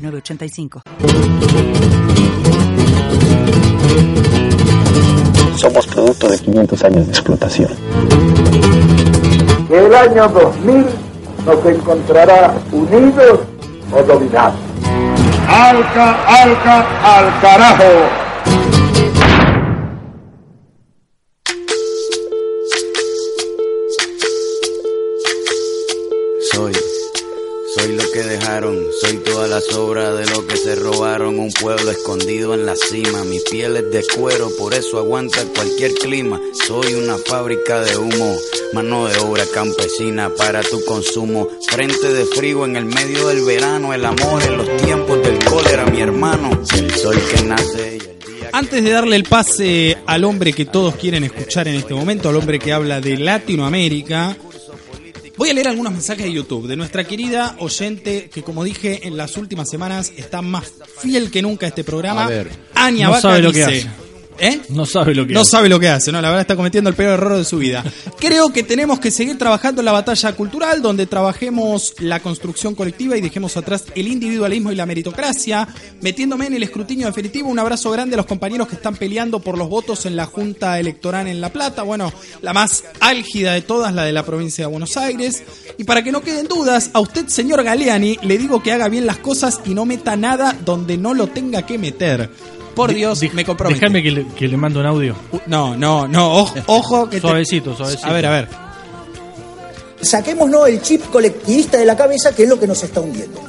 906985. Somos producto de 500 años de explotación. El año 2000 nos encontrará unidos o dominados. Alca, alca, al carajo. Dejaron, soy toda la sobra de lo que se robaron, un pueblo escondido en la cima, mi piel es de cuero, por eso aguanta cualquier clima, soy una fábrica de humo, mano de obra campesina para tu consumo, frente de frío en el medio del verano, el amor en los tiempos del cólera, mi hermano, el sol que nace y el día Antes de darle el pase al hombre que todos quieren escuchar en este momento, al hombre que habla de Latinoamérica, voy a leer algunos mensajes de YouTube de nuestra querida oyente que, como dije en las últimas semanas, está más fiel que nunca a este programa. A ver. Aña No Vaca sabe lo que dice, hace. ¿Eh? No sabe lo que No hace. sabe lo que hace, no, la verdad está cometiendo el peor error de su vida. Creo que tenemos que seguir trabajando en la batalla cultural, donde trabajemos la construcción colectiva y dejemos atrás el individualismo y la meritocracia, metiéndome en el escrutinio definitivo. Un abrazo grande a los compañeros que están peleando por los votos en la Junta Electoral en La Plata. Bueno, la más álgida de todas, la de la provincia de Buenos Aires. Y para que no queden dudas, a usted, señor Galeani, le digo que haga bien las cosas y no meta nada donde no lo tenga que meter. Por Dios, me comprometo. Déjame que le, que le mando un audio. Uh, No, no, no, ojo, ojo que te- Suavecito, suavecito. A ver, a ver. Saquémonos el chip colectivista de la cabeza, que es lo que nos está hundiendo.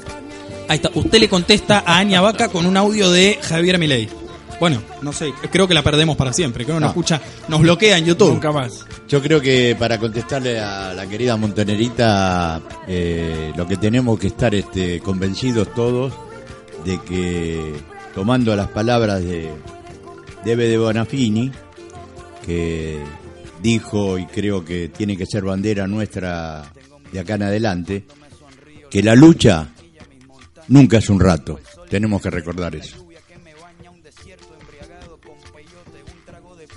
Ahí está. Usted le contesta a Aña Vaca con un audio de Javier Milei. Bueno, no sé, creo que la perdemos para siempre. Creo que nos No. escucha, nos bloquea en YouTube. Nunca más. Yo creo que para contestarle a la querida Montonerita, eh, lo que tenemos que estar este, convencidos todos de que, tomando las palabras de Debe de Bonafini, que dijo, y creo que tiene que ser bandera nuestra de acá en adelante, que la lucha nunca es un rato. Tenemos que recordar eso.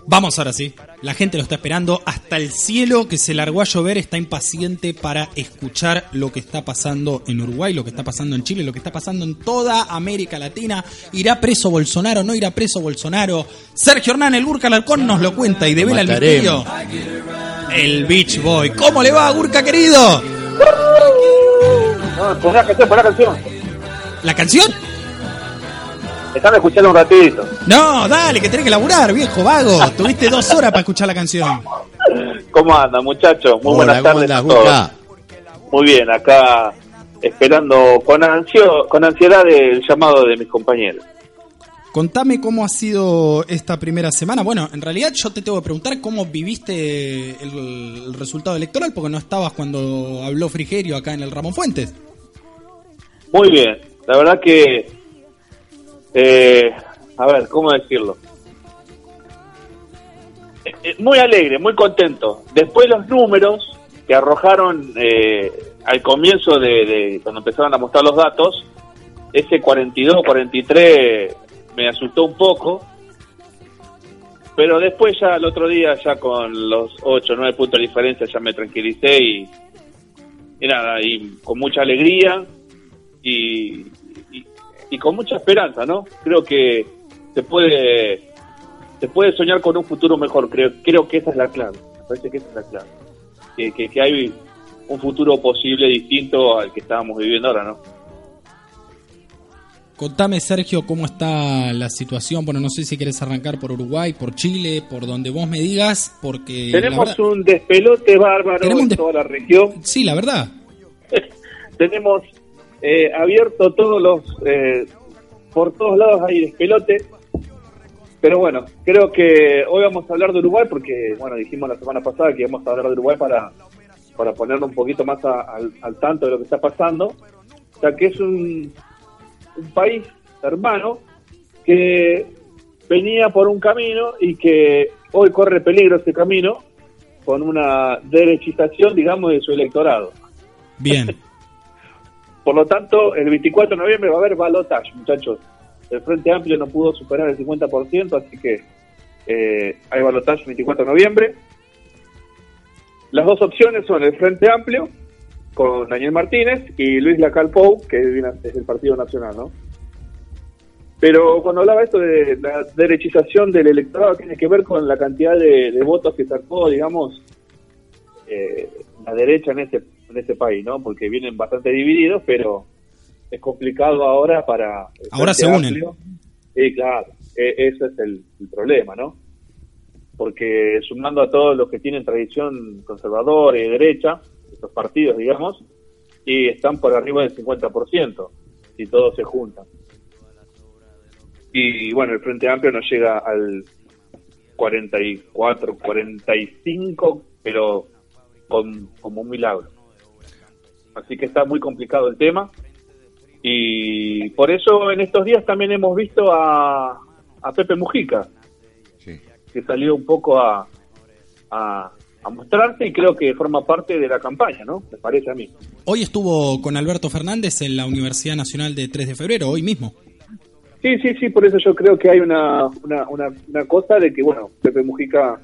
Vamos ahora sí. La gente lo está esperando. Hasta el cielo que se largó a llover está impaciente para escuchar lo que está pasando en Uruguay, lo que está pasando en Chile, lo que está pasando en toda América Latina. ¿Irá preso Bolsonaro? ¿No irá preso Bolsonaro? Sergio Hernán, el Gurka Alarcón, nos lo cuenta y devela el misterio. El Beach Boy. ¿Cómo le va, Gurka querido? No, pon la canción, pon la canción. ¿La canción? Están escuchando un ratito. No, dale, que tenés que laburar, viejo vago. Tuviste dos horas para escuchar la canción. ¿Cómo andan, muchachos? Muy Hola, buenas ¿cómo tardes a todos. Muy bien, acá esperando con, ansio, con ansiedad el llamado de mis compañeros. Contame cómo ha sido esta primera semana. Bueno, en realidad yo te tengo que preguntar cómo viviste el, el resultado electoral, porque no estabas cuando habló Frigerio acá en el Ramón Fuentes. Muy bien, la verdad que, eh, a ver, ¿cómo decirlo? Eh, eh, Muy alegre, muy contento. Después los números que arrojaron eh, al comienzo de, cuando empezaron a mostrar los datos, ese 42, 43 me asustó un poco. Pero después ya el otro día, ya con los 8 9 puntos de diferencia, ya me tranquilicé y, y nada, y con mucha alegría y, y, con mucha esperanza, ¿no? Creo que se puede se puede soñar con un futuro mejor, creo creo que esa es la clave, me parece que esa es la clave, que, que, que hay un futuro posible distinto al que estábamos viviendo ahora, ¿no? Contame, Sergio, cómo está la situación. Bueno, no sé si quieres arrancar por Uruguay, por Chile, por donde vos me digas, porque... Tenemos verdad- un despelote bárbaro en des- toda la región. Sí, la verdad. Tenemos eh, abierto todos los... eh, por todos lados hay despelote. Pero bueno, creo que hoy vamos a hablar de Uruguay porque, bueno, dijimos la semana pasada que íbamos a hablar de Uruguay para, para ponernos un poquito más a- al, al tanto de lo que está pasando. Sea que es un, un país hermano que venía por un camino y que hoy corre peligro ese camino con una derechización, digamos, de su electorado. Bien. Por lo tanto, el 24 de noviembre va a haber balotage, muchachos. El Frente Amplio no pudo superar el 50%, así que eh, hay balotage el 24 de noviembre. Las dos opciones son el Frente Amplio, con Daniel Martínez, y Luis Lacalpou, que es del Partido Nacional, ¿no? Pero cuando hablaba esto de la derechización del electorado, tiene que ver con la cantidad de, de votos que sacó, digamos, eh, la derecha en este, en este país, ¿no? Porque vienen bastante divididos, pero es complicado ahora para... Ahora se unen. Sí, claro, e- ese es el, el problema, ¿no? Porque sumando a todos los que tienen tradición conservadora y de derecha, estos partidos, digamos, y están por arriba del 50%, si todos se juntan. Y bueno, el Frente Amplio no llega al 44, 45, pero con, como un milagro. Así que está muy complicado el tema. Y por eso en estos días también hemos visto a, a Pepe Mujica, Sí. que salió un poco a, a, a mostrarse y creo que forma parte de la campaña, ¿no? Me parece a mí. Hoy estuvo con Alberto Fernández en la Universidad Nacional de 3 de febrero, hoy mismo. Sí, sí, sí, por eso yo creo que hay una, una, una, una cosa de que, bueno, Pepe Mujica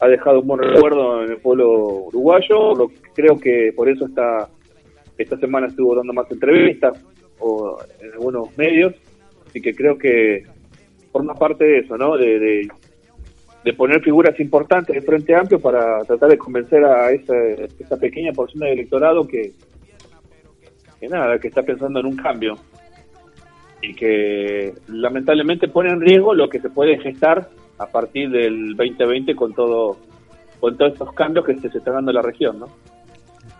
ha dejado un buen recuerdo en el pueblo uruguayo, lo, creo que por eso está, esta semana estuvo dando más entrevistas o en algunos medios, así que creo que forma parte de eso, ¿no? De, poner figuras importantes de Frente Amplio para tratar de convencer a esa, esa pequeña porción del electorado que, que nada, que está pensando en un cambio y que lamentablemente pone en riesgo lo que se puede gestar a partir del 2020 con todo con todos estos cambios que se, se está dando en la región, ¿no?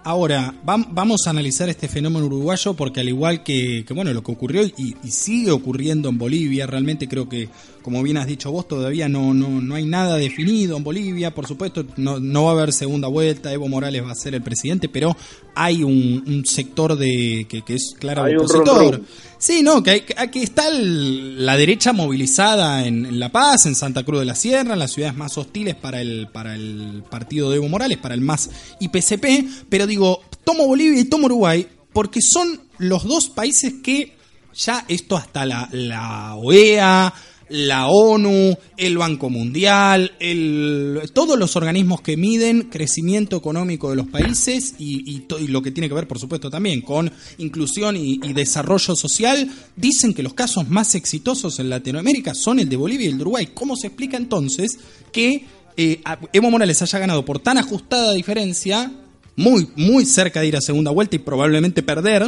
Ahora, vam- vamos a analizar este fenómeno uruguayo porque al igual que, que, bueno, lo que ocurrió y, y sigue ocurriendo en Bolivia, realmente creo que, como bien has dicho vos, todavía no, no, no hay nada definido en Bolivia, por supuesto, no, no va a haber segunda vuelta, Evo Morales va a ser el presidente, pero hay un, un sector de que, que es claro Hay un opositor. Sí, no, que, hay, que aquí está el- la derecha movilizada en, en La Paz, en Santa Cruz de la Sierra, en las ciudades más hostiles para el, para el partido de Evo Morales, para el más IPCP, pero digo, tomo Bolivia y tomo Uruguay porque son los dos países que ya esto hasta la, OEA, la ONU, el Banco Mundial, el, todos los organismos que miden crecimiento económico de los países y, lo que tiene que ver, por supuesto, también con inclusión y, desarrollo social, dicen que los casos más exitosos en Latinoamérica son el de Bolivia y el de Uruguay. ¿Cómo se explica entonces que eh, Evo Morales haya ganado por tan ajustada diferencia, muy, muy cerca de ir a segunda vuelta y probablemente perder,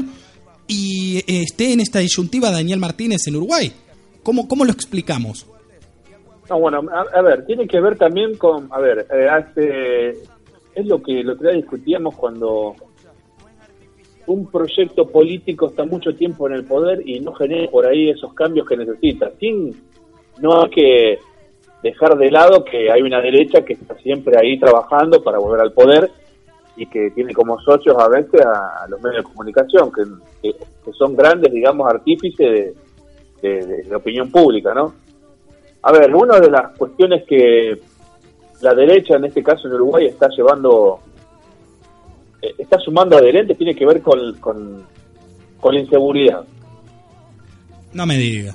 y eh, esté en esta disyuntiva Daniel Martínez en Uruguay? ¿Cómo, cómo lo explicamos? No, bueno, a, ver, tiene que ver también con, a ver, eh, hace, es lo que lo que discutíamos cuando un proyecto político está mucho tiempo en el poder y no genera por ahí esos cambios que necesita. Sin, no hay que dejar de lado que hay una derecha que está siempre ahí trabajando para volver al poder y que tiene como socios a veces a, los medios de comunicación, que, que- que son grandes, digamos, artífices de, de- de- de opinión pública, ¿no? A ver, una de las cuestiones que la derecha, en este caso en Uruguay, está llevando, eh, está sumando adherentes, tiene que ver con, con, con la inseguridad. No me diga.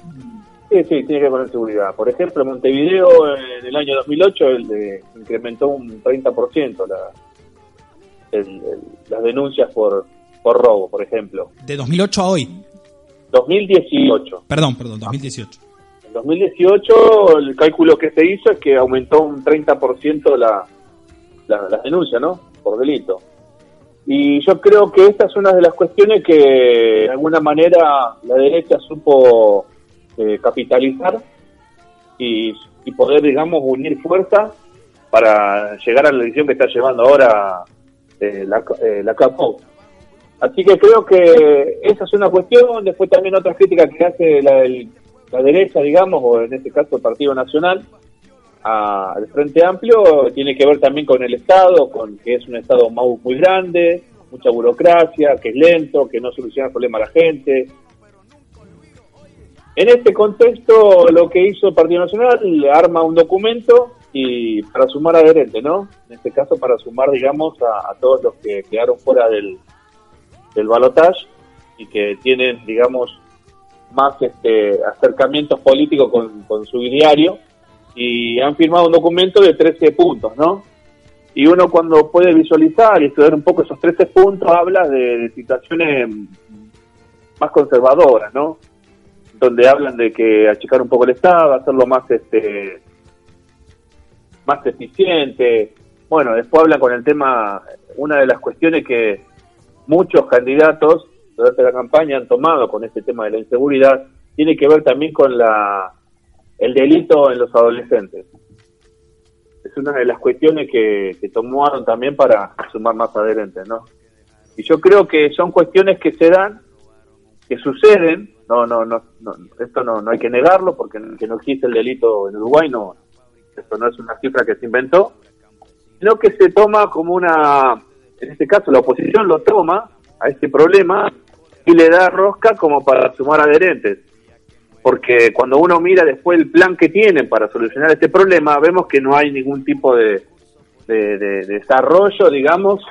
Sí, sí, tiene que ver con la inseguridad. Por ejemplo, en Montevideo, en el año 2008, el de- incrementó un 30% la, el- las denuncias por, por robo, por ejemplo. De 2008 a hoy. 2018. Perdón, perdón, 2018. En 2018 el cálculo que se hizo es que aumentó un 30% la, la, las denuncias, ¿no? Por delito. Y yo creo que esta es una de las cuestiones que de alguna manera la derecha supo eh, capitalizar y, y poder, digamos, unir fuerzas para llegar a la decisión que está llevando ahora eh, la, eh, la. Así que creo que esa es una cuestión. Después también otras críticas que hace la, el- la derecha, digamos, o en este caso el Partido Nacional, a- al Frente Amplio, tiene que ver también con el Estado, con que es un Estado muy grande, mucha burocracia, que es lento, que no soluciona el problema a la gente. En este contexto, lo que hizo el Partido Nacional, arma un documento y para sumar adherentes, ¿no? En este caso, para sumar, digamos, a, todos los que quedaron fuera del, del balotaje y que tienen, digamos, más este, acercamientos políticos con, con su diario y han firmado un documento de 13 puntos, ¿no? Y uno cuando puede visualizar y estudiar un poco esos 13 puntos habla de, de situaciones más conservadoras, ¿no? Donde hablan de que achicar un poco el Estado, hacerlo más este más eficiente. Bueno, después hablan con el tema, una de las cuestiones que muchos candidatos durante la campaña han tomado con este tema de la inseguridad, tiene que ver también con la el delito en los adolescentes. Es una de las cuestiones que, que tomaron también para sumar más adherentes, ¿no? Y yo creo que son cuestiones que se dan, que suceden, no, no, no, no esto no, no hay que negarlo porque que no existe el delito en Uruguay, no, esto no es una cifra que se inventó, sino que se toma como una, en este caso la oposición lo toma a este problema y le da rosca como para sumar adherentes. Porque cuando uno mira después el plan que tienen para solucionar este problema, vemos que no hay ningún tipo de, de, de desarrollo, digamos,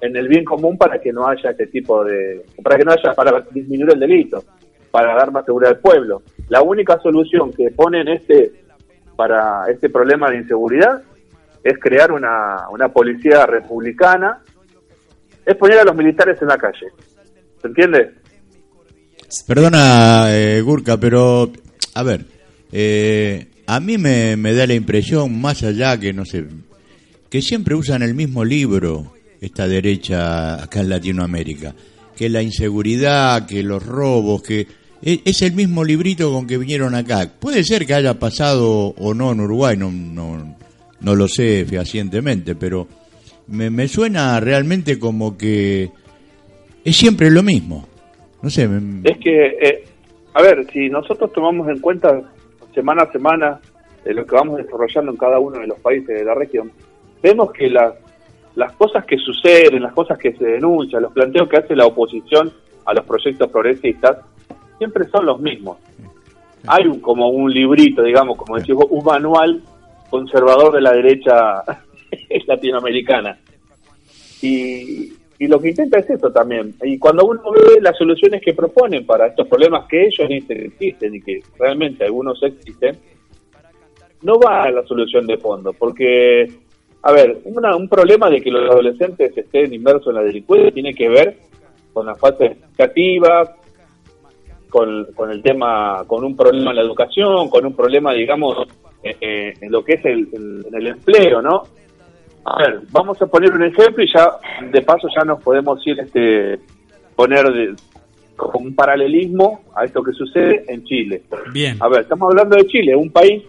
en el bien común para que no haya este tipo de, para que no haya, para disminuir el delito, para dar más seguridad al pueblo. La única solución que ponen este, para este problema de inseguridad es crear una, una policía republicana, es poner a los militares en la calle. ¿Se entiende? Perdona, eh, Gurka, pero a ver, eh, a mí me, me da la impresión, más allá que no sé, que siempre usan el mismo libro esta derecha acá en Latinoamérica, que la inseguridad, que los robos, que es el mismo librito con que vinieron acá. Puede ser que haya pasado o no en Uruguay, no, no, no lo sé fehacientemente, pero me, me suena realmente como que es siempre lo mismo. No sé, me- Es que, eh, a ver, si nosotros tomamos en cuenta semana a semana de lo que vamos desarrollando en cada uno de los países de la región, vemos que las, las cosas que suceden, las cosas que se denuncian, los planteos que hace la oposición a los proyectos progresistas, siempre son los mismos. Hay un, como un librito, digamos, como decís un manual conservador de la derecha latinoamericana. Y, y lo que intenta es eso también. Y cuando uno ve las soluciones que proponen para estos problemas que ellos dicen que existen y que realmente algunos existen, no va a la solución de fondo. Porque, a ver, una- un problema de que los adolescentes estén inmersos en la delincuencia tiene que ver con la falta educativa, con, con el tema, con un problema en la educación, con un problema, digamos, eh, eh, en lo que es el, el- en el empleo, ¿no? A ver, vamos a poner un ejemplo y ya, de paso, ya nos podemos ir, este, poner de- un paralelismo a esto que sucede en Chile. Bien. A ver, estamos hablando de Chile, un país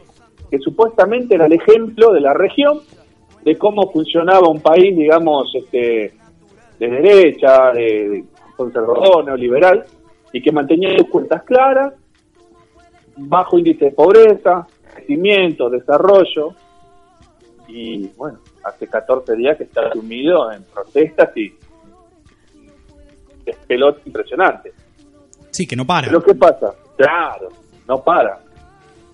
que supuestamente era el ejemplo de la región de cómo funcionaba un país, digamos, este, de derecha, de, de conservador, neoliberal, y que mantenía sus cuentas claras, bajo índice de pobreza, crecimiento, desarrollo, y bueno, hace 14 días que está sumido en protestas y es pelota impresionante. Sí, que no para. Pero ¿qué pasa? Claro, no para.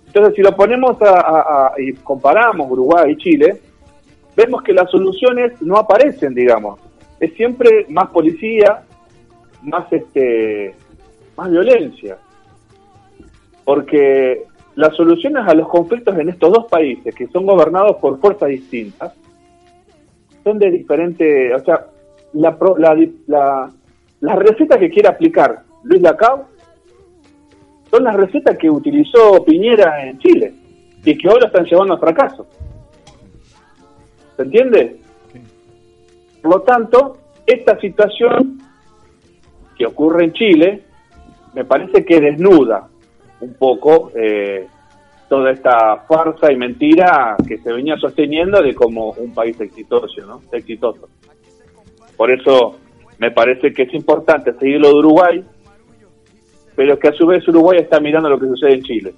Entonces, si lo ponemos a, a- a- y comparamos Uruguay y Chile, vemos que las soluciones no aparecen, digamos. Es siempre más policía, más este, más violencia. Porque las soluciones a los conflictos en estos dos países, que son gobernados por fuerzas distintas, son de diferente, o sea, la, la, la, la receta que quiere aplicar Luis Lacau son las recetas que utilizó Piñera en Chile y que hoy lo están llevando a fracaso. ¿Se entiende? Por lo tanto, esta situación que ocurre en Chile me parece que desnuda un poco eh, toda esta farsa y mentira que se venía sosteniendo de como un país exitoso, ¿no? Exitoso. Por eso me parece que es importante seguir lo de Uruguay, pero que a su vez Uruguay está mirando lo que sucede en Chile.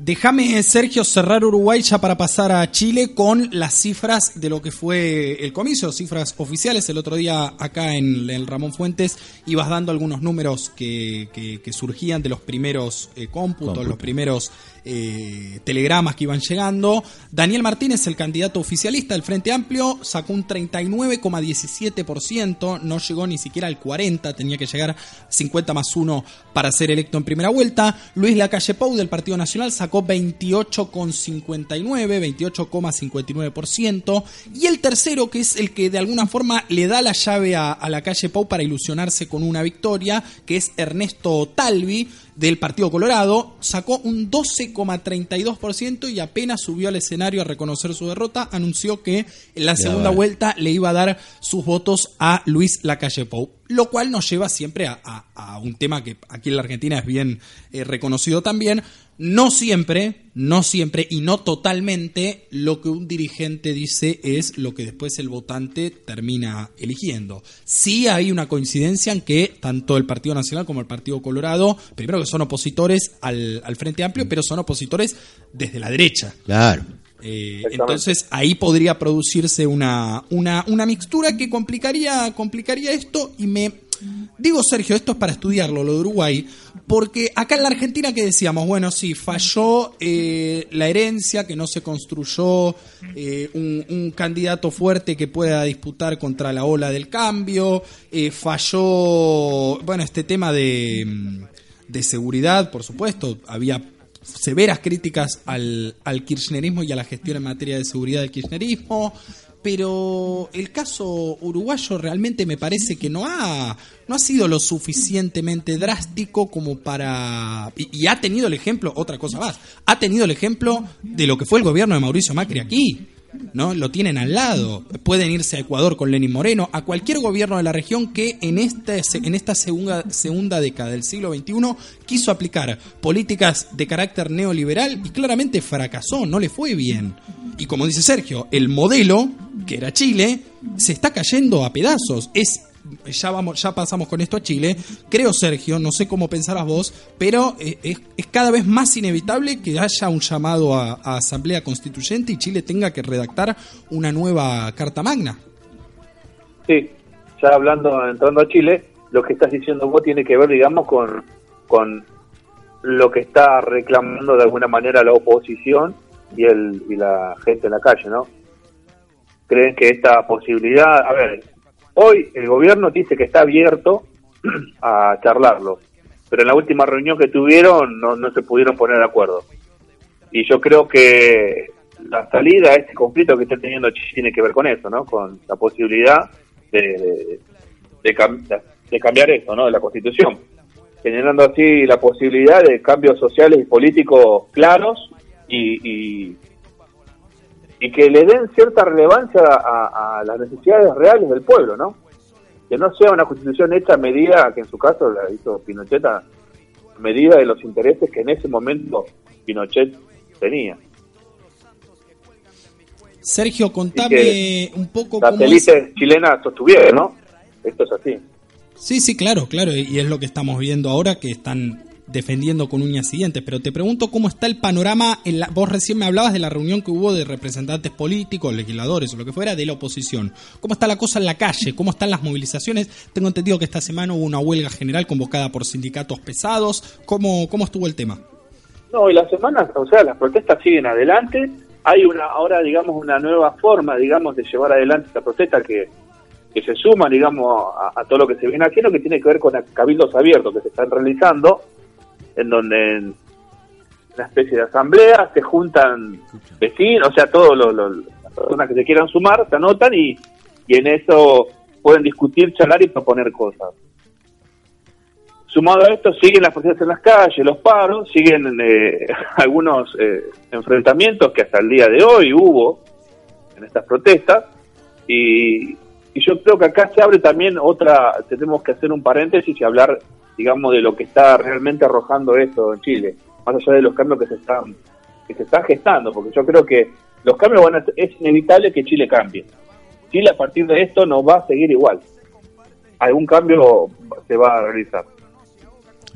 Déjame, Sergio, cerrar Uruguay ya para pasar a Chile con las cifras de lo que fue el comicio, cifras oficiales. El otro día acá en el Ramón Fuentes ibas dando algunos números que, que- que surgían de los primeros eh, cómputos, Cómputo. los primeros eh, telegramas que iban llegando. Daniel Martínez, el candidato oficialista del Frente Amplio, sacó un 39,17%, no llegó ni siquiera al 40%, tenía que llegar 50 más 1 para ser electo en primera vuelta. Luis Lacalle Pou del Partido Nacional sacó 28,59, 28,59%. Y el tercero, que es el que de alguna forma le da la llave a, a Lacalle Pou para ilusionarse con una victoria, que es Ernesto Talvi del Partido Colorado, sacó un 12,32% y apenas subió al escenario a reconocer su derrota, anunció que en la segunda vuelta le iba a dar sus votos a Luis Lacalle Pou. Lo cual nos lleva siempre a, a- a un tema que aquí en la Argentina es bien eh, reconocido también. No siempre, no siempre y no totalmente lo que un dirigente dice es lo que después el votante termina eligiendo. Sí hay una coincidencia en que tanto el Partido Nacional como el Partido Colorado, primero que son opositores al, al Frente Amplio, pero son opositores desde la derecha. Claro. Eh, entonces ahí podría producirse una, una, una mixtura que complicaría, complicaría esto y me... Digo, Sergio, esto es para estudiarlo, lo de Uruguay, porque acá en la Argentina que decíamos, bueno, sí, falló eh, la herencia, que no se construyó eh, un, candidato fuerte que pueda disputar contra la ola del cambio, eh, falló, bueno, este tema de, mm, de seguridad, por supuesto, había severas críticas al, al kirchnerismo y a la gestión en materia de seguridad del kirchnerismo, pero el caso uruguayo realmente me parece que no ha, no ha sido lo suficientemente drástico como para... Y, y ha tenido el ejemplo, otra cosa más, ha tenido el ejemplo de lo que fue el gobierno de Mauricio Macri aquí. ¿No? Lo tienen al lado. Pueden irse a Ecuador con Lenín Moreno, a cualquier gobierno de la región que en esta, en esta segunda, segunda década del siglo XXI quiso aplicar políticas de carácter neoliberal y claramente fracasó, no le fue bien. Y como dice Sergio, el modelo, que era Chile, se está cayendo a pedazos. Es ya vamos, ya pasamos con esto a Chile. Creo, Sergio, no sé cómo pensarás vos, pero eh, es, cada vez más inevitable que haya un llamado a, a Asamblea Constituyente y Chile tenga que redactar una nueva Carta Magna. Sí, ya hablando, entrando a Chile, lo que estás diciendo vos tiene que ver, digamos, con, con lo que está reclamando de alguna manera la oposición y, el, y la gente en la calle, ¿no? Creen que esta posibilidad, a ver, hoy el gobierno dice que está abierto a charlarlo, pero en la última reunión que tuvieron no, no se pudieron poner de acuerdo. Y yo creo que la salida a este conflicto que está teniendo Chile tiene que ver con eso, ¿no? Con la posibilidad de, de, de cam- de cambiar esto, ¿no? De la Constitución, generando así la posibilidad de cambios sociales y políticos claros y, y, y que le den cierta relevancia a, a las necesidades reales del pueblo, ¿no? Que no sea una Constitución hecha a medida, que en su caso la hizo Pinochet, a medida de los intereses que en ese momento Pinochet tenía. Sergio, contame un poco cómo es... Chilenas sostuvieron, ¿no? Esto es así. Sí, sí, claro, claro, y es lo que estamos viendo ahora que están defendiendo con uñas siguientes, pero te pregunto cómo está el panorama, en la, vos recién me hablabas de la reunión que hubo de representantes políticos, legisladores o lo que fuera de la oposición. ¿Cómo está la cosa en la calle? ¿Cómo están las movilizaciones? Tengo entendido que esta semana hubo una huelga general convocada por sindicatos pesados. ¿Cómo, cómo estuvo el tema? No, y las semanas, o sea, las protestas siguen adelante. Hay una ahora, digamos, una nueva forma, digamos, de llevar adelante esta protesta que, que se suma, digamos, a, todo lo que se viene haciendo, que tiene que ver con cabildos abiertos que se están realizando, en donde en una especie de asamblea se juntan vecinos, o sea, todos los, los- las personas que se quieran sumar se anotan y, y en eso pueden discutir, charlar y proponer cosas. Sumado a esto, siguen las protestas en las calles, los paros, siguen eh, algunos eh, enfrentamientos que hasta el día de hoy hubo en estas protestas. Y, y yo creo que acá se abre también otra, tenemos que hacer un paréntesis y hablar, digamos, de lo que está realmente arrojando esto en Chile, más allá de los cambios que se están que se están gestando, porque yo creo que los cambios van a, es inevitable que Chile cambie. Chile a partir de esto no va a seguir igual. Algún cambio se va a realizar.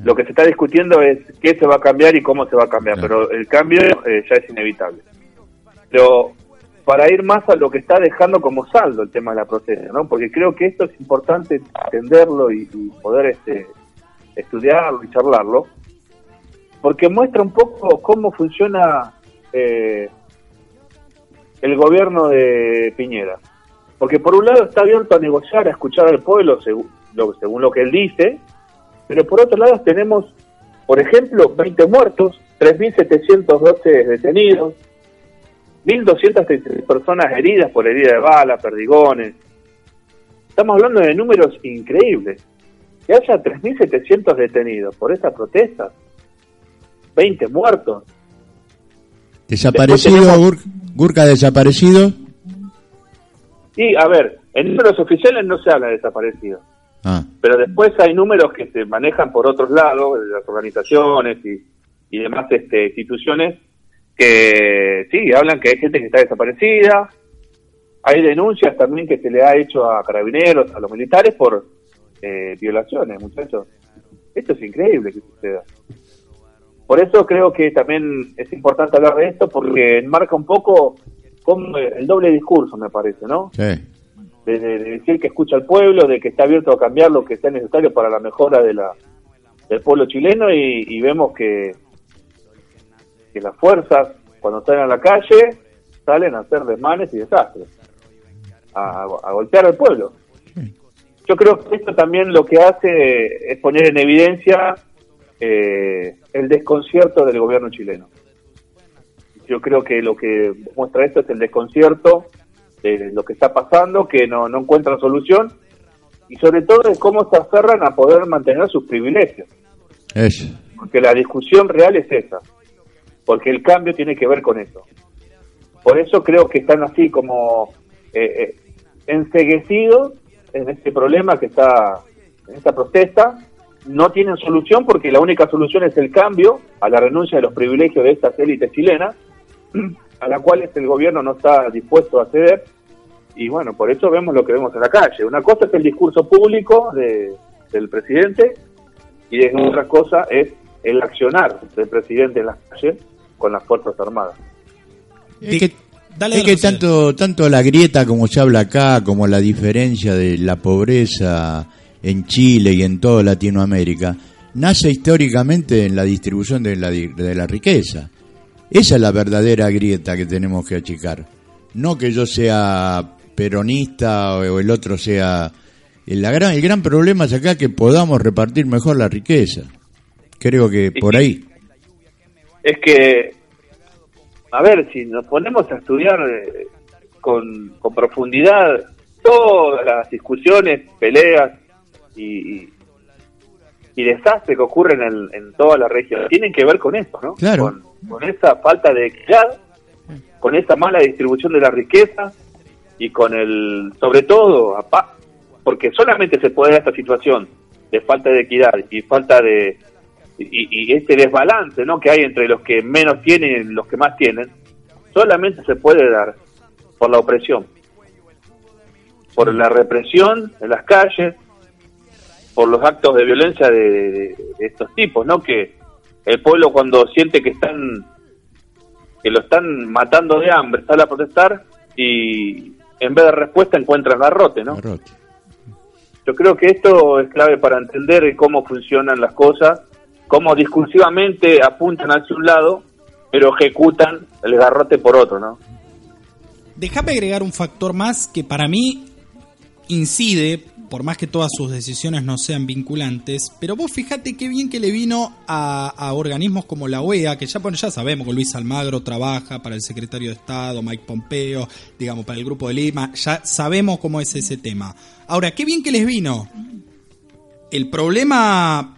Lo que se está discutiendo es qué se va a cambiar y cómo se va a cambiar, pero el cambio eh, ya es inevitable. Pero para ir más a lo que está dejando como saldo el tema de la protesta, ¿no? Porque creo que esto es importante entenderlo y, y poder este, estudiarlo y charlarlo, porque muestra un poco cómo funciona eh, el gobierno de Piñera. Porque por un lado está abierto a negociar, a escuchar al pueblo según lo, según lo que él dice, pero por otro lado tenemos, por ejemplo, 20 muertos, 3.712 detenidos, 1.233 personas heridas por herida de bala, perdigones. Estamos hablando de números increíbles. Que haya 3.700 detenidos por esta protesta, 20 muertos. Desaparecido, tenemos- Gur- Gurka desaparecido. Y, a ver, en números oficiales no se habla de desaparecidos. Ah, pero después hay números que se manejan por otros lados, de las organizaciones y, y demás este, instituciones, que sí, hablan que hay gente que está desaparecida, hay denuncias también que se le ha hecho a carabineros, a los militares por eh, violaciones, muchachos. Esto es increíble que suceda. Por eso creo que también es importante hablar de esto, porque enmarca un poco como el doble discurso, me parece, ¿no? sí. de, de- de decir que escucha al pueblo, de que está abierto a cambiar lo que sea necesario para la mejora de la del pueblo chileno y, y vemos que que las fuerzas cuando salen a la calle salen a hacer desmanes y desastres, a, a golpear al pueblo. Yo creo que esto también lo que hace es poner en evidencia eh, el desconcierto del gobierno chileno. Yo creo que lo que muestra esto es el desconcierto de lo que está pasando, que no, no encuentran solución y sobre todo de cómo se aferran a poder mantener sus privilegios. Eso. Porque la discusión real es esa, porque el cambio tiene que ver con eso. Por eso creo que están así como eh, eh, enceguecidos en este problema que está, en esta protesta. No tienen solución porque la única solución es el cambio a la renuncia de los privilegios de estas élites chilenas, a la cual el gobierno no está dispuesto a ceder. Y bueno, por eso vemos lo que vemos en la calle. Una cosa es el discurso público de- del presidente y es- otra cosa es el accionar del presidente en las calles con las Fuerzas Armadas. Dale, es que tanto, tanto la grieta como se habla acá, como la diferencia de la pobreza en Chile y en toda Latinoamérica, nace históricamente en la distribución de la, de la riqueza. Esa es la verdadera grieta que tenemos que achicar. No que yo sea peronista o el otro sea... El, la gran, el gran problema es acá que podamos repartir mejor la riqueza. Creo que por ahí. Es que, a ver, si nos ponemos a estudiar eh, con, con profundidad todas las discusiones, peleas y, y, y desastres que ocurren en, en toda la región, tienen que ver con eso, ¿no? Claro. Con, con esa falta de equidad, con esa mala distribución de la riqueza y con el, sobre todo, porque solamente se puede dar esta situación de falta de equidad y falta de y, y este desbalance ¿no? que hay entre los que menos tienen y los que más tienen, solamente se puede dar por la opresión, por la represión en las calles, por los actos de violencia de, de- de estos tipos, ¿no? Que el pueblo cuando siente que están que lo están matando de hambre sale a protestar y en vez de respuesta encuentra garrote, ¿no? Garrote. Yo creo que esto es clave para entender cómo funcionan las cosas, cómo discursivamente apuntan hacia un lado, pero ejecutan el garrote por otro, ¿no? Déjame agregar un factor más que para mí incide, por más que todas sus decisiones no sean vinculantes, pero vos fíjate qué bien que le vino a, organismos como la OEA, que ya, bueno, ya sabemos que Luis Almagro trabaja para el secretario de Estado, Mike Pompeo, digamos, para el Grupo de Lima, ya sabemos cómo es ese tema. Ahora, qué bien que les vino. El problema,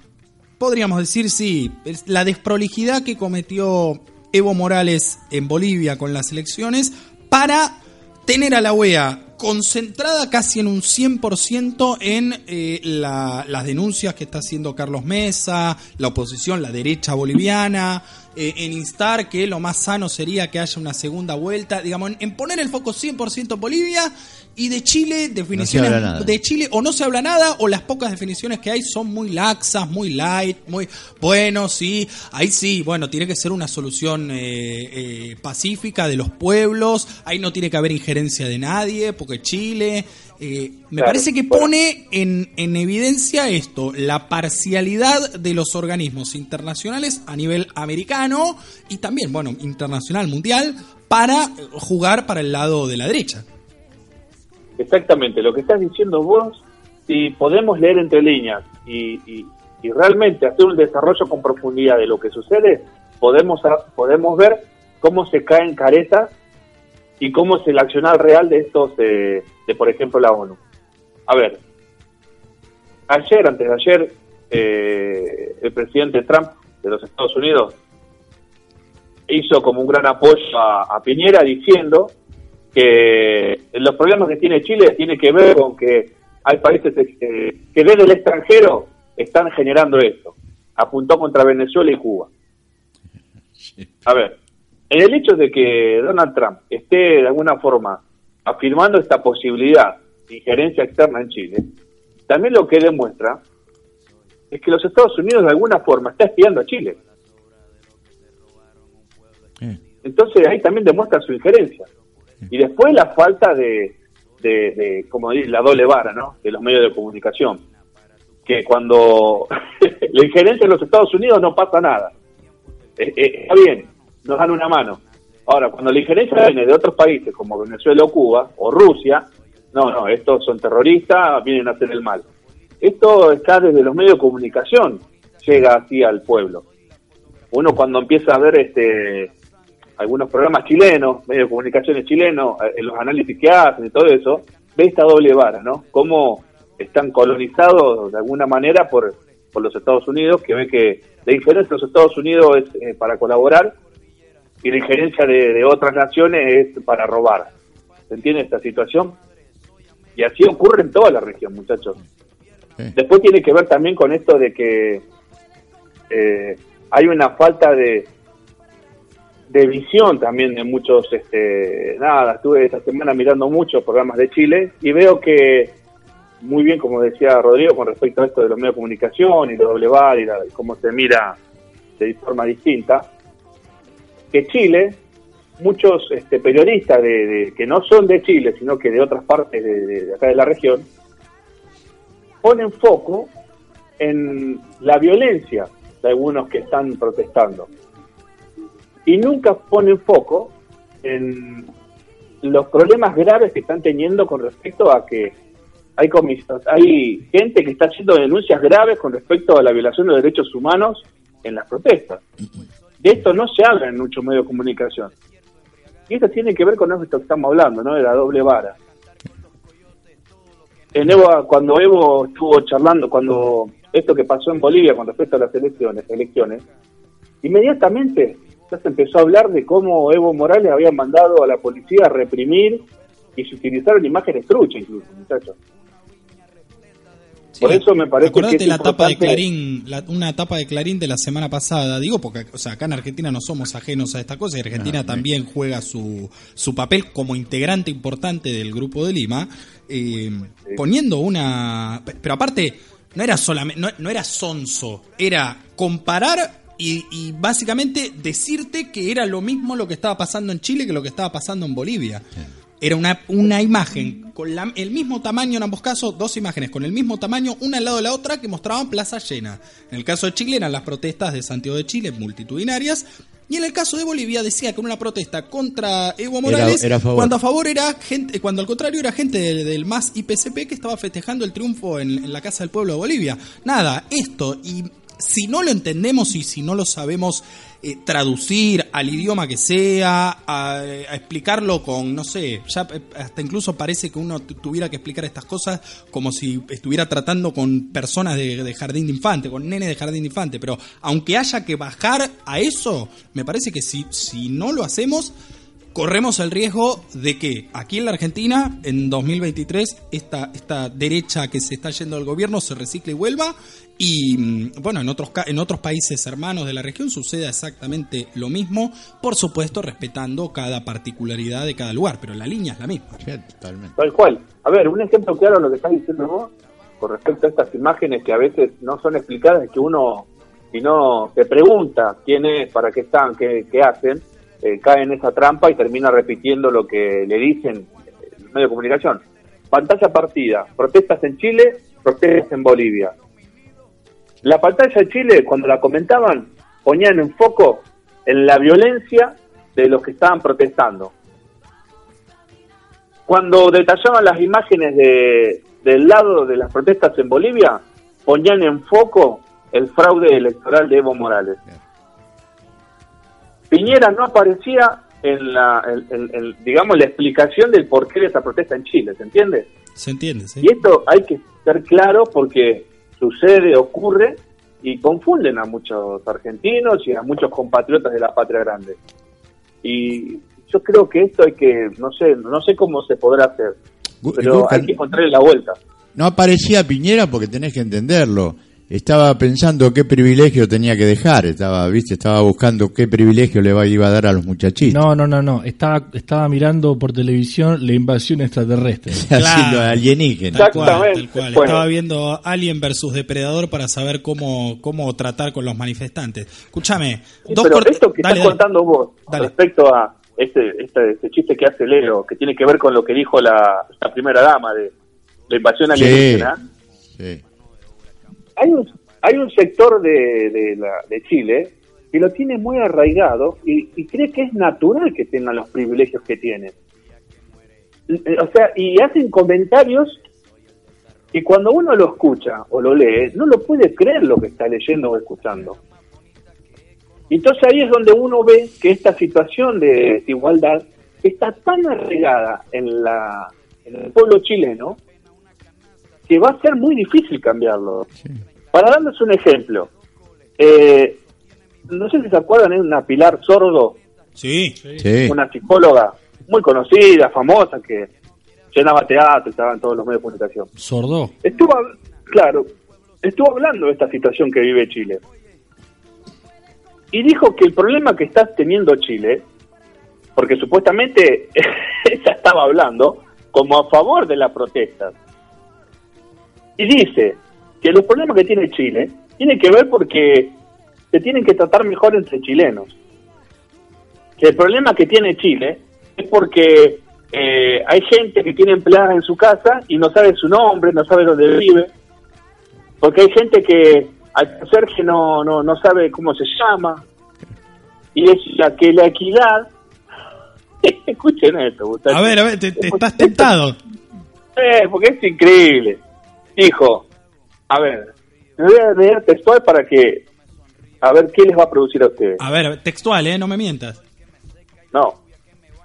podríamos decir, sí, la desprolijidad que cometió Evo Morales en Bolivia con las elecciones para tener a la OEA concentrada casi en un 100% en eh, la- las denuncias que está haciendo Carlos Mesa, la oposición, la derecha boliviana, eh, en instar que lo más sano sería que haya una segunda vuelta, digamos, en, en poner el foco 100% en Bolivia y de Chile, definiciones habla nada. de Chile o no se habla nada o las pocas definiciones que hay son muy laxas, muy light, muy bueno, sí, ahí sí, bueno, tiene que ser una solución eh, eh, pacífica de los pueblos, ahí no tiene que haber injerencia de nadie, porque Chile, eh, me Claro, parece que bueno. pone en, en evidencia esto, la parcialidad de los organismos internacionales a nivel americano y también, bueno, internacional, mundial, para jugar para el lado de la derecha. Exactamente, lo que estás diciendo vos, si podemos leer entre líneas y, y- realmente hacer un desarrollo con profundidad de lo que sucede, podemos, podemos ver cómo se caen caretas y cómo es el accionar real de estos, eh, de por ejemplo la ONU. A ver, ayer, antes de ayer, eh, el presidente Trump de los Estados Unidos hizo como un gran apoyo a Piñera diciendo que los problemas que tiene Chile tiene que ver con que hay países eh, que desde el extranjero están generando esto. Apuntó contra Venezuela y Cuba. A ver, en el hecho de que Donald Trump esté de alguna forma afirmando esta posibilidad de injerencia externa en Chile, también lo que demuestra es que los Estados Unidos de alguna forma está espiando a Chile. Entonces ahí también demuestra su injerencia. Y después la falta de, de, como dice, la doble vara, ¿no? De los medios de comunicación. Que cuando la injerencia en los Estados Unidos no pasa nada. Eh, eh, está bien, nos dan una mano. Ahora, cuando la injerencia viene de otros países como Venezuela o Cuba o Rusia, no, no, estos son terroristas, vienen a hacer el mal. Esto está desde los medios de comunicación, llega así al pueblo. Uno cuando empieza a ver este algunos programas chilenos, medios de comunicaciones chilenos, eh, en los análisis que hacen y todo eso, ve esta doble vara, ¿no? Cómo están colonizados de alguna manera por, por los Estados Unidos, que ve que la injerencia de los Estados Unidos es eh, para colaborar y la injerencia de, de otras naciones es para robar. ¿Se entiende esta situación? Y así ocurre en toda la región, muchachos. eh. Después tiene que ver también con esto de que eh, hay una falta de, de visión también de muchos, este, nada, estuve esta semana mirando muchos programas de Chile y veo que, muy bien, como decía Rodrigo, con respecto a esto de los medios de comunicación y la doble vara y, la- cómo se mira de forma distinta, que Chile, muchos este, periodistas de, que no son de Chile, sino que de otras partes de acá de la región, ponen foco en la violencia de algunos que están protestando y nunca ponen foco en los problemas graves que están teniendo con respecto a que hay comis- hay gente que está haciendo denuncias graves con respecto a la violación de derechos humanos en las protestas. De esto no se habla en muchos medios de comunicación. Y esto tiene que ver con esto que estamos hablando, ¿no? De la doble vara. En Evo, cuando Evo estuvo charlando, cuando esto que pasó en Bolivia con respecto a las elecciones, elecciones, inmediatamente ya se empezó a hablar de cómo Evo Morales había mandado a la policía a reprimir y se utilizaron imágenes truchas incluso, muchachos. Por eso me parece Acordate que es la tapa de Clarín, la- una tapa de Clarín de la semana pasada, digo porque o sea, acá en Argentina no somos ajenos a esta cosa y Argentina No, también juega su, su papel como integrante importante del Grupo de Lima, eh, poniendo una... Pero aparte, no era solamente, no, no era sonso, era comparar y, y básicamente decirte que era lo mismo lo que estaba pasando en Chile que lo que estaba pasando en Bolivia. Era una, una imagen con la- el mismo tamaño en ambos casos, dos imágenes con el mismo tamaño, una al lado de la otra, que mostraban plaza llena. En el caso de Chile eran las protestas de Santiago de Chile, multitudinarias. Y en el caso de Bolivia decía que era una protesta contra Evo Morales, era a favor. cuando a favor era gente, cuando al contrario era gente del, del MAS IPCP que estaba festejando el triunfo en, en la Casa del Pueblo de Bolivia. Nada, esto, y si no lo entendemos y si no lo sabemos eh, traducir al idioma que sea, a, explicarlo con, no sé, ya eh, hasta incluso parece que uno tu- tuviera que explicar estas cosas como si estuviera tratando con personas de, de jardín de infante, con nenes de jardín de infante, pero aunque haya que bajar a eso, me parece que si, si no lo hacemos, corremos el riesgo de que aquí en la Argentina, en 2023, esta, esta derecha que se está yendo del gobierno se recicle y vuelva. Y mm, bueno, en otros, ca- en otros países hermanos de la región suceda exactamente lo mismo, por supuesto respetando cada particularidad de cada lugar, pero la línea es la misma. Sí, totalmente. Tal cual. A ver, un ejemplo claro de lo que estás diciendo vos, con respecto a estas imágenes que a veces no son explicadas, que uno, si no se pregunta quién es, para qué están, qué, qué hacen, eh, cae en esa trampa y termina repitiendo lo que le dicen los medios de comunicación. Pantalla partida, protestas en Chile, protestas en Bolivia. La pantalla de Chile, cuando la comentaban, ponían en foco en la violencia de los que estaban protestando cuando detallaban las imágenes de, del lado de las protestas en Bolivia, ponían en foco el fraude electoral de Evo Morales. Piñera no aparecía en la, en- en- en, digamos, la explicación del porqué de esa protesta en Chile, ¿se entiende? ¿Se entiende? sí? Y esto hay que ser claro porque sucede, ocurre y confunden a muchos argentinos y a muchos compatriotas de la patria grande. Y yo creo que esto hay que, no sé, no sé cómo se podrá hacer, pero hay que encontrarle la vuelta. No aparecía Piñera porque tenés que entenderlo. Estaba pensando qué privilegio tenía que dejar. Estaba, viste, estaba buscando qué privilegio le va- iba a dar a los muchachitos. No, no, no, no. Estaba, estaba mirando por televisión la invasión extraterrestre. Haciendo alienígena. Tal cual, Exactamente. tal cual. Bueno. Estaba viendo Alien versus Depredador para saber cómo, cómo tratar con los manifestantes. Escúchame, Sí, dos pero esto que dale, estás dale. contando vos Dale. respecto a este, este, este chiste que hace Leo, que tiene que ver con lo que dijo la, la primera dama de la invasión Sí. alienígena, Sí. Hay un, hay un sector de, de, la- de Chile que lo tiene muy arraigado y, y cree que es natural que tengan los privilegios que tienen. O sea, y hacen comentarios que cuando uno lo escucha o lo lee, no lo puede creer lo que está leyendo o escuchando. Entonces ahí es donde uno ve que esta situación de desigualdad está tan arraigada en, la, en el pueblo chileno que va a ser muy difícil cambiarlo. Para darles un ejemplo, eh, no sé si se acuerdan, es una Pilar Sordo, Sí, Sí. una psicóloga muy conocida, famosa, que llenaba teatro, estaba en todos los medios de comunicación. Sordo. Estuvo, claro, estuvo hablando de esta situación que vive Chile. Y dijo que el problema que está teniendo Chile, porque supuestamente ella estaba hablando como a favor de las protestas, y dice que los problemas que tiene Chile tienen que ver porque se tienen que tratar mejor entre chilenos. Que el problema que tiene Chile es porque eh, hay gente que tiene empleadas en su casa y no sabe su nombre, no sabe dónde vive. Porque hay gente que al Sergio no, no, no sabe cómo se llama. Y es la que la equidad. Escuchen esto, Gustavo. a ver, a ver, te, te estás tentado. Eh, porque es increíble. Dijo, a ver, me voy a leer textual para que, a ver qué les va a producir a ustedes. A ver, textual, ¿eh? No me mientas. No.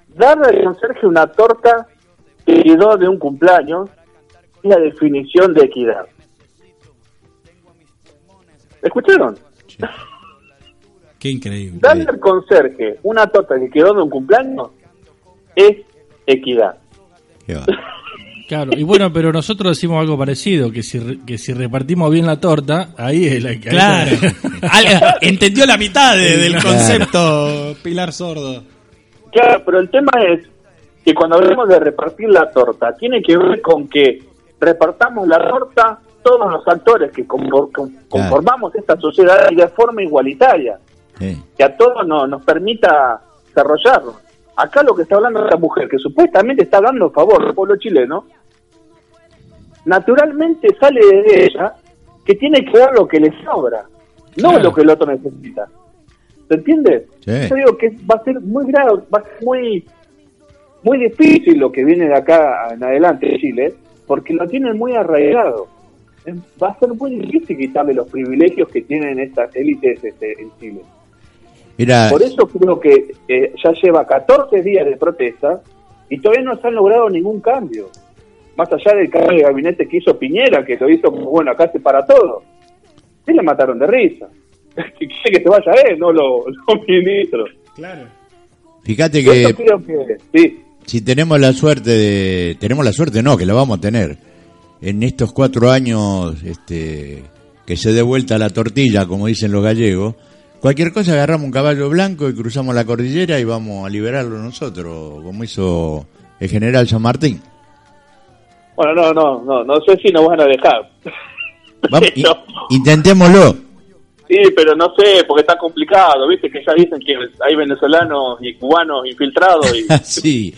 Darle al conserje una torta que quedó de un cumpleaños es la definición de equidad. ¿Escucharon? Qué increíble. Darle al conserje una torta que quedó de un cumpleaños es equidad. Qué va. Claro, y bueno, pero nosotros decimos algo parecido, que si, re- que si repartimos bien la torta, ahí es la que... Claro. Al- entendió la mitad de- del Claro. concepto, Pilar Sordo. Claro, pero el tema es que cuando hablamos de repartir la torta, tiene que ver con que repartamos la torta todos los actores que confor- con- conformamos esta sociedad y de forma igualitaria, Sí. que a todos no- nos permita desarrollarnos. Acá lo que está hablando esta mujer, que supuestamente está dando favor del pueblo chileno, naturalmente sale de ella que tiene que dar lo que le sobra, no Claro. lo que el otro necesita. ¿Se entiende? Sí. Yo digo que va a ser muy grave, va a ser muy, muy difícil lo que viene de acá en adelante de Chile, porque lo tienen muy arraigado. Va a ser muy difícil quitarle los privilegios que tienen estas élites este, en Chile. Mira, Por eso creo que eh, ya lleva 14 días de protesta y todavía no se han logrado ningún cambio. Más allá del cambio de gabinete que hizo Piñera, que lo hizo como, bueno, acá se para todo. Sí le mataron de risa. Que quiere que se vaya él, no los, los ministros. Claro. Fíjate que creo que sí. si tenemos la suerte de... Tenemos la suerte, no, que la vamos a tener. En estos cuatro años este, que se dé vuelta la tortilla, como dicen los gallegos, cualquier cosa agarramos un caballo blanco y cruzamos la cordillera y vamos a liberarlo nosotros, como hizo el general San Martín. Bueno, no, no, no, no sé si nos van a dejar. Vamos, intentémoslo. Sí, pero no sé, porque está complicado, viste que ya dicen que hay venezolanos y cubanos infiltrados y sí.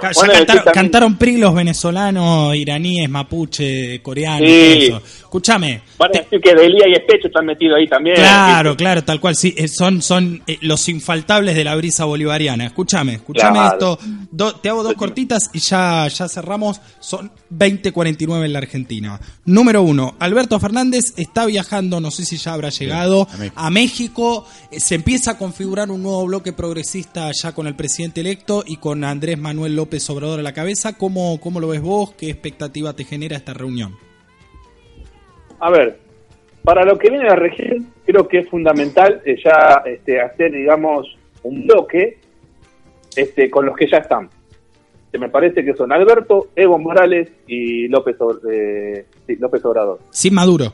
Ca- Ya Bueno, cantaron, cantaron PRI los venezolanos, iraníes, mapuche, coreanos, Sí. Escúchame. van a decir que Delía y Especho están metidos ahí también. Claro, ¿viste? claro, tal cual. Sí, eh, son, son eh, los infaltables de la brisa bolivariana. Escúchame, escúchame Claro. esto. Do- te hago dos cortitas y ya, ya cerramos. Son 20.49 en la Argentina. Número uno, Alberto Fernández está viajando, no sé si ya habrá llegado, a México. a México. Eh, Se empieza a configurar un nuevo bloque progresista ya con el presidente electo y con Andrés Manuel López Obrador a la cabeza. ¿Cómo, cómo lo ves vos? ¿Qué expectativa te genera esta reunión? A ver, para lo que viene de la región, creo que es fundamental eh, ya este, hacer, digamos, un bloque este, con los que ya están. Que me parece que son Alberto, Evo Morales y López, eh, sí, López Obrador. Sin Maduro.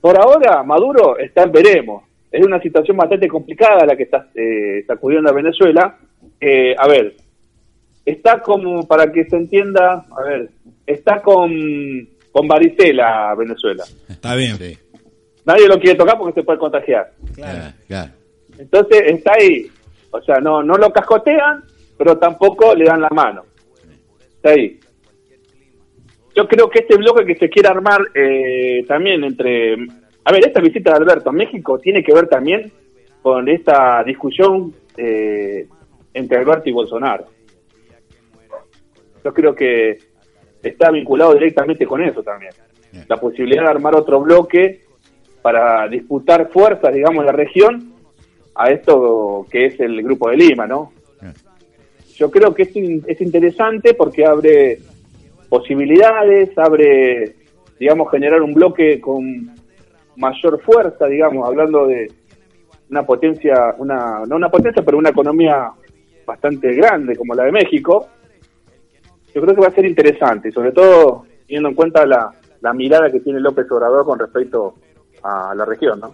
Por ahora, Maduro está en veremos. Es una situación bastante complicada la que está eh, sacudiendo a Venezuela. Eh, a ver, está como, para que se entienda, a ver, está con, con varicela Venezuela. Está bien. Sí. Nadie lo quiere tocar porque se puede contagiar. Claro, claro. Entonces está ahí. O sea, no, no lo cascotean, pero tampoco le dan la mano. Está ahí. Yo creo que este bloque que se quiere armar eh, también entre... A ver, esta visita de Alberto a México tiene que ver también con esta discusión eh, entre Alberto y Bolsonaro. Yo creo que está vinculado directamente con eso también. La posibilidad de armar otro bloque para disputar fuerzas, digamos, en la región a esto que es el Grupo de Lima, ¿no? Yo creo que es, es interesante porque abre posibilidades, abre, digamos, generar un bloque con mayor fuerza, digamos, hablando de una potencia, una no una potencia, pero una economía bastante grande como la de México. Yo creo que va a ser interesante, sobre todo teniendo en cuenta la, la mirada que tiene López Obrador con respecto a la región, ¿no?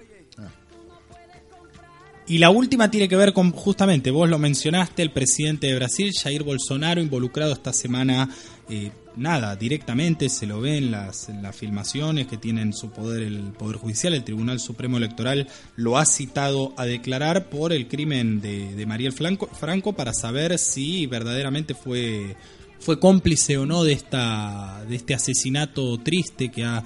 Y la última tiene que ver con, justamente, vos lo mencionaste, el presidente de Brasil, Jair Bolsonaro, involucrado esta semana, eh, nada, directamente se lo ve en las, las filmaciones que tiene en su poder el Poder Judicial, el Tribunal Supremo Electoral lo ha citado a declarar por el crimen de, de Mariel Franco, Franco para saber si verdaderamente fue, fue cómplice o no de, esta, de este asesinato triste que ha,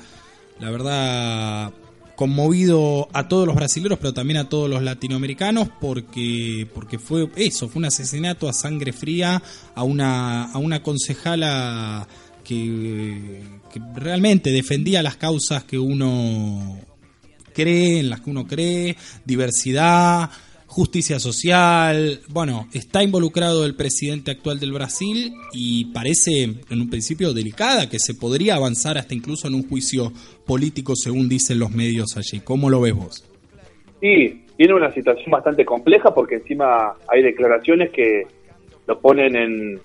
la verdad, conmovido a todos los brasileños, pero también a todos los latinoamericanos, porque, porque fue eso, fue un asesinato a sangre fría a una, a una concejala que, que realmente defendía las causas que uno cree, en las que uno cree, diversidad, justicia social. Bueno, está involucrado el presidente actual del Brasil y parece en un principio delicada que se podría avanzar hasta incluso en un juicio político según dicen los medios allí. ¿Cómo lo ves vos? Sí, tiene una situación bastante compleja porque encima hay declaraciones que lo ponen en,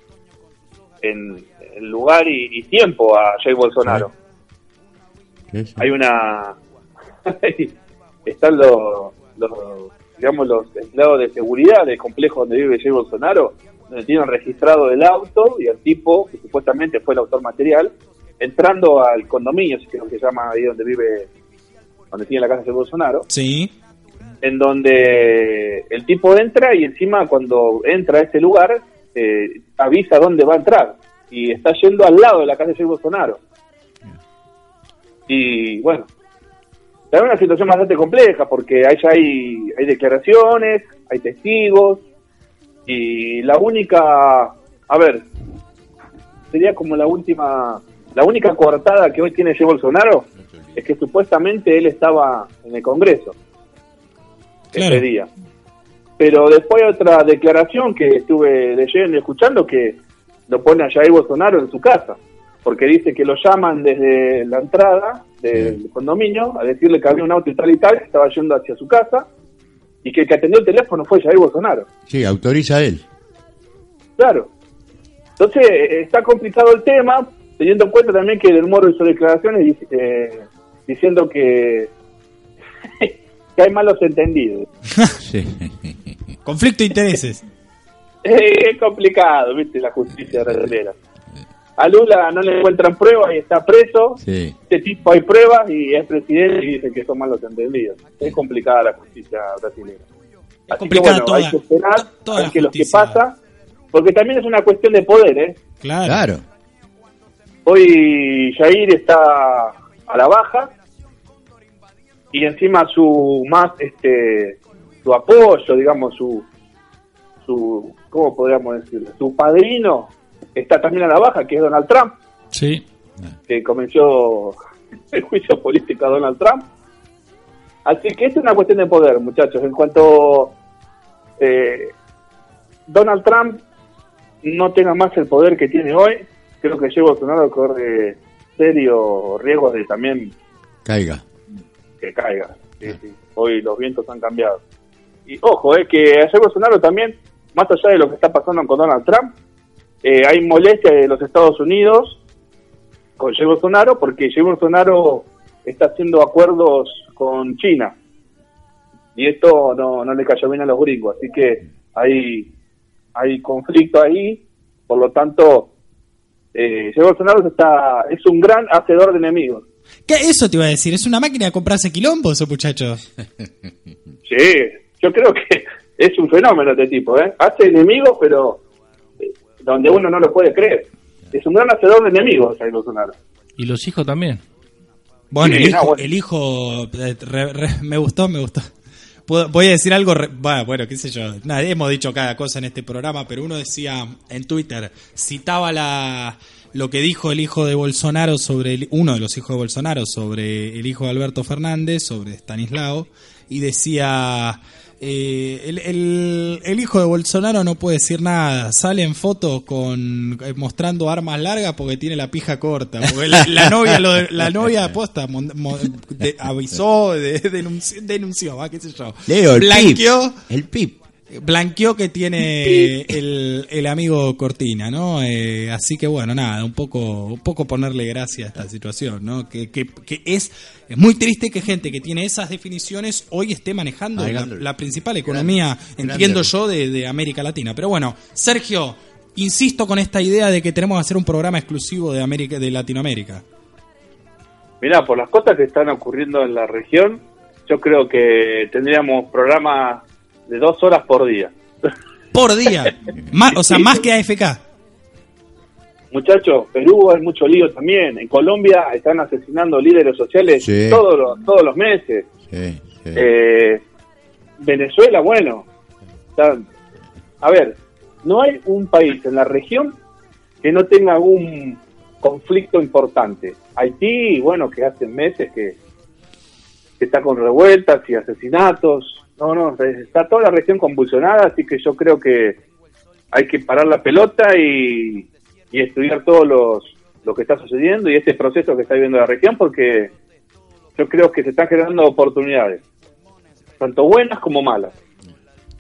en, en lugar y, y tiempo a Jair Bolsonaro. Sí, sí. Hay una... están los, los, digamos, los empleados de seguridad del complejo donde vive Jair Bolsonaro, donde tienen registrado el auto y el tipo, que supuestamente fue el autor material, entrando al condominio, si creo que se llama ahí donde vive, donde tiene la casa de Bolsonaro Sí, en donde el tipo entra y encima cuando entra a este lugar eh, avisa dónde va a entrar y está yendo al lado de la casa de Jair Bolsonaro. Y bueno, es una situación bastante compleja porque allá hay, hay declaraciones, hay testigos y la única, a ver, sería como la última, la única coartada que hoy tiene Jair Bolsonaro es que supuestamente él estaba en el Congreso Claro. ese día. Pero después hay otra declaración que estuve leyendo y escuchando que lo pone a Jair Bolsonaro en su casa, porque dice que lo llaman desde la entrada del condominio a decirle que había un auto y tal y tal, que estaba yendo hacia su casa, y que el que atendió el teléfono fue Jair Bolsonaro. Sí, autoriza él. Claro. Entonces, eh, está complicado el tema, teniendo en cuenta también que Del Moro hizo declaraciones eh, diciendo que, que hay malos entendidos. Sí. Conflicto de intereses. es complicado, viste, la justicia brasileña. A Lula no le encuentran pruebas y está preso. Sí. Este tipo hay pruebas y es presidente y dicen que son malos entendidos. Es complicada la justicia brasileña. Así que complicada bueno, toda- hay que esperar a que lo que pasa, porque también es una cuestión de poder, ¿eh? Claro. Claro. Hoy Jair está a la baja y encima su más este su apoyo, digamos su su ¿cómo podríamos decirlo? Su padrino está también a la baja, que es Donald Trump, Sí. que comenzó el juicio político a Donald Trump. Así que es una cuestión de poder, muchachos. En cuanto eh, Donald Trump no tenga más el poder que tiene hoy, creo que Jair Bolsonaro corre serio riesgo de también Caiga. que caiga. Sí, sí. Hoy los vientos han cambiado. Y ojo, eh, que Jair Bolsonaro también, más allá de lo que está pasando con Donald Trump, eh, hay molestia de los Estados Unidos con Jair Bolsonaro porque Jair Bolsonaro está haciendo acuerdos con China. Y esto no, no le cayó bien a los gringos. Así que hay, hay conflicto ahí. Por lo tanto, eh, Jair Bolsonaro está, es un gran hacedor de enemigos. ¿Qué? Eso te iba a decir. ¿Es una máquina de comprarse quilombos, esos muchachos? Sí, yo creo que es un fenómeno este tipo, ¿eh? Hace enemigos, pero donde uno no lo puede creer. Es un gran hacedor de enemigos, Jair Bolsonaro. Y los hijos también. Bueno, Sí, el hijo, no, bueno. el hijo eh, re- re- me gustó, me gustó. Puedo- Voy a decir algo, re- bueno, bueno, qué sé yo, nada, hemos dicho cada cosa en este programa, pero uno decía en Twitter, citaba la lo que dijo el hijo de Bolsonaro sobre el- uno de los hijos de Bolsonaro sobre el hijo de Alberto Fernández, sobre Stanislao, y decía eh, el, el- el hijo de Bolsonaro no puede decir nada, sale en fotos con eh, mostrando armas largas porque tiene la pija corta, porque la, la novia lo de- la novia aposta mon- de- avisó, de- denunció, denunció, va, qué sé yo. Leo, el blanqueó, pip. El pip. Blanqueó que tiene el, el amigo Cortina, ¿no? Eh, así que bueno, nada, un poco, un poco ponerle gracia a esta situación, ¿no? Que, que, que es, es muy triste que gente que tiene esas definiciones hoy esté manejando la, principal economía, entiendo yo, de, de América Latina. Pero bueno, Sergio, insisto con esta idea de que tenemos que hacer un programa exclusivo de América, de Latinoamérica. Mirá, por las cosas que están ocurriendo en la región, yo creo que tendríamos programas de dos horas por día. Por día. Más, o sea, más que AFK. Muchachos, Perú hay mucho lío también. En Colombia están asesinando líderes sociales Sí. todos, los, todos los meses. Sí, sí. Eh, Venezuela, bueno. está- a ver, no hay un país en la región que no tenga algún conflicto importante. Haití, bueno, que hace meses que, que está con revueltas y asesinatos. No, no, está toda la región convulsionada, así que yo creo que hay que parar la pelota y, y estudiar todo los, lo que está sucediendo y este proceso que está viviendo la región, porque yo creo que se están generando oportunidades, tanto buenas como malas.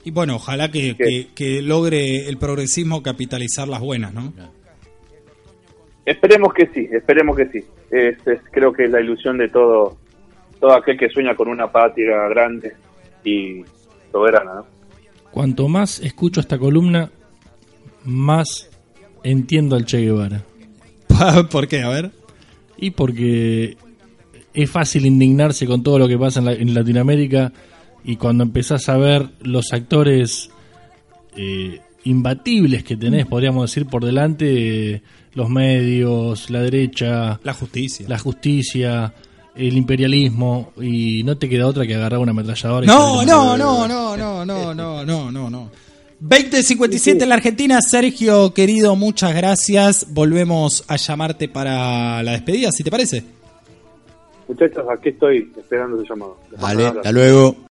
Y bueno, ojalá que, que, que logre el progresismo capitalizar las buenas, ¿no? Esperemos que sí, esperemos que sí. Es, es- creo que es la ilusión de todo, todo aquel que sueña con una patria grande y soberana. ¿no? Cuanto más escucho esta columna, más entiendo al Che Guevara. ¿Por qué? A ver. Y porque es fácil indignarse con todo lo que pasa en, la- en Latinoamérica y cuando empezás a ver los actores eh, imbatibles que tenés, podríamos decir, por delante, eh, los medios, la derecha, La justicia. la justicia, el imperialismo, y no te queda otra que agarrar una ametralladora. No, no, no, no, no, no, no, no, no, no. 2057 en la Argentina, Sergio, querido, muchas gracias. Volvemos a llamarte para la despedida, si te parece. Muchachos, aquí estoy esperando su llamado. Vale, hasta luego.